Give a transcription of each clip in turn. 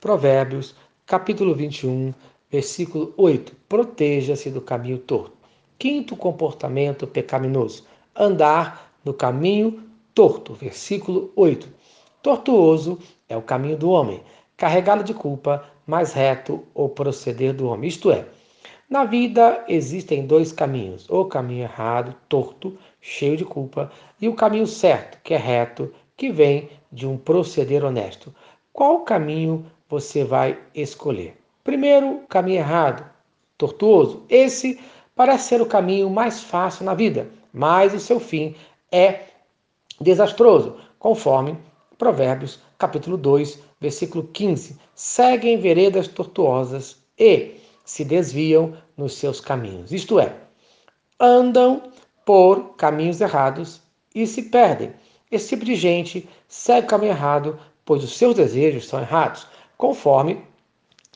Provérbios, capítulo 21, versículo 8. Proteja-se do caminho torto. Quinto comportamento pecaminoso: andar no caminho torto. Versículo 8. Tortuoso é o caminho do homem, carregado de culpa, mais reto o proceder do homem. Isto é, na vida existem dois caminhos: o caminho errado, torto, cheio de culpa, e o caminho certo, que é reto, que vem de um proceder honesto. Qual caminho você vai escolher? Primeiro, caminho errado, tortuoso. Esse parece ser o caminho mais fácil na vida, mas o seu fim é desastroso, conforme Provérbios, capítulo 2, versículo 15. Seguem veredas tortuosas e se desviam nos seus caminhos. Isto é, andam por caminhos errados e se perdem. Esse tipo de gente segue o caminho errado, pois os seus desejos são errados, conforme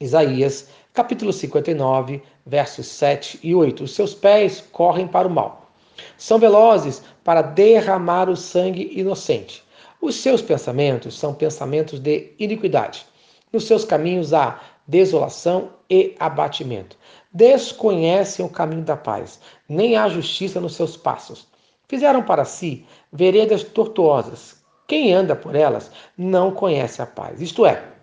Isaías, capítulo 59, versos 7 e 8. Os seus pés correm para o mal. São velozes para derramar o sangue inocente. Os seus pensamentos são pensamentos de iniquidade. Nos seus caminhos há desolação e abatimento. Desconhecem o caminho da paz, nem há justiça nos seus passos. Fizeram para si veredas tortuosas. Quem anda por elas não conhece a paz. Isto é,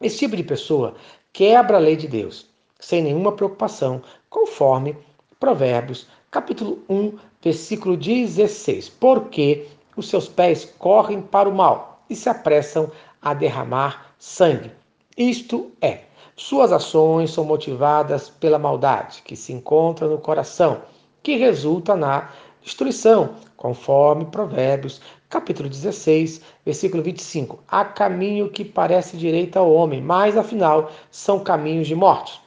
esse tipo de pessoa quebra a lei de Deus, sem nenhuma preocupação, conforme Provérbios, capítulo 1, versículo 16. Porque os seus pés correm para o mal e se apressam a derramar sangue. Isto é, suas ações são motivadas pela maldade que se encontra no coração, que resulta na destruição, conforme Provérbios, capítulo 16, versículo 25. Há caminho que parece direito ao homem, mas afinal são caminhos de morte.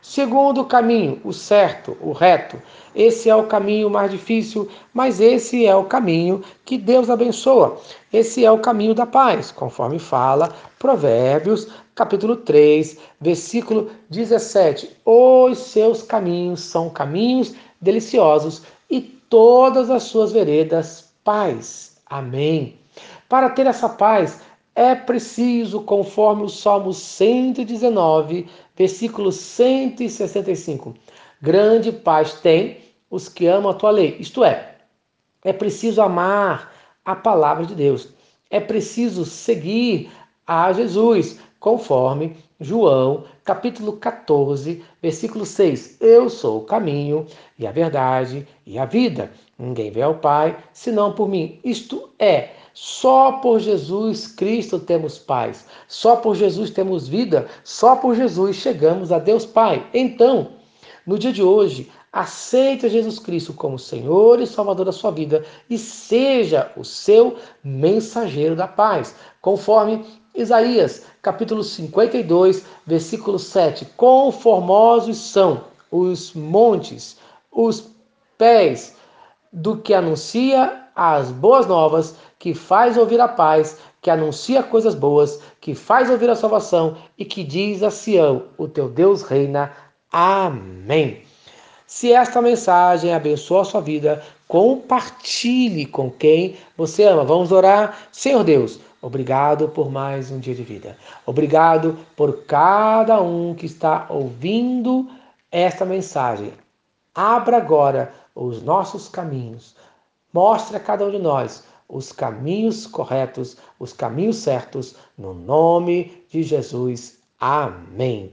Segundo caminho, o certo, o reto. Esse é o caminho mais difícil, mas esse é o caminho que Deus abençoa. Esse é o caminho da paz, conforme fala Provérbios, capítulo 3, versículo 17. Os seus caminhos são caminhos deliciosos todas as suas veredas paz. Amém. Para ter essa paz, é preciso, conforme o Salmo 119, versículo 165. Grande paz tem os que amam a tua lei. Isto é, é preciso amar a palavra de Deus. É preciso seguir a Jesus, conforme João, capítulo 14, versículo 6. Eu sou o caminho e a verdade e a vida. Ninguém vê ao Pai senão por mim. Isto é, só por Jesus Cristo temos paz, só por Jesus temos vida, só por Jesus chegamos a Deus Pai. Então, no dia de hoje, aceite Jesus Cristo como Senhor e Salvador da sua vida e seja o seu mensageiro da paz, conforme Isaías, capítulo 52, versículo 7. Conformosos são os montes, os pés do que anuncia as boas novas, que faz ouvir a paz, que anuncia coisas boas, que faz ouvir a salvação e que diz a Sião: O teu Deus reina. Amém. Se esta mensagem abençoa a sua vida, compartilhe com quem você ama. Vamos orar. Senhor Deus, obrigado por mais um dia de vida. Obrigado por cada um que está ouvindo esta mensagem. Abra agora os nossos caminhos Mostre a cada um de nós os caminhos corretos, os caminhos certos, no nome de Jesus. Amém.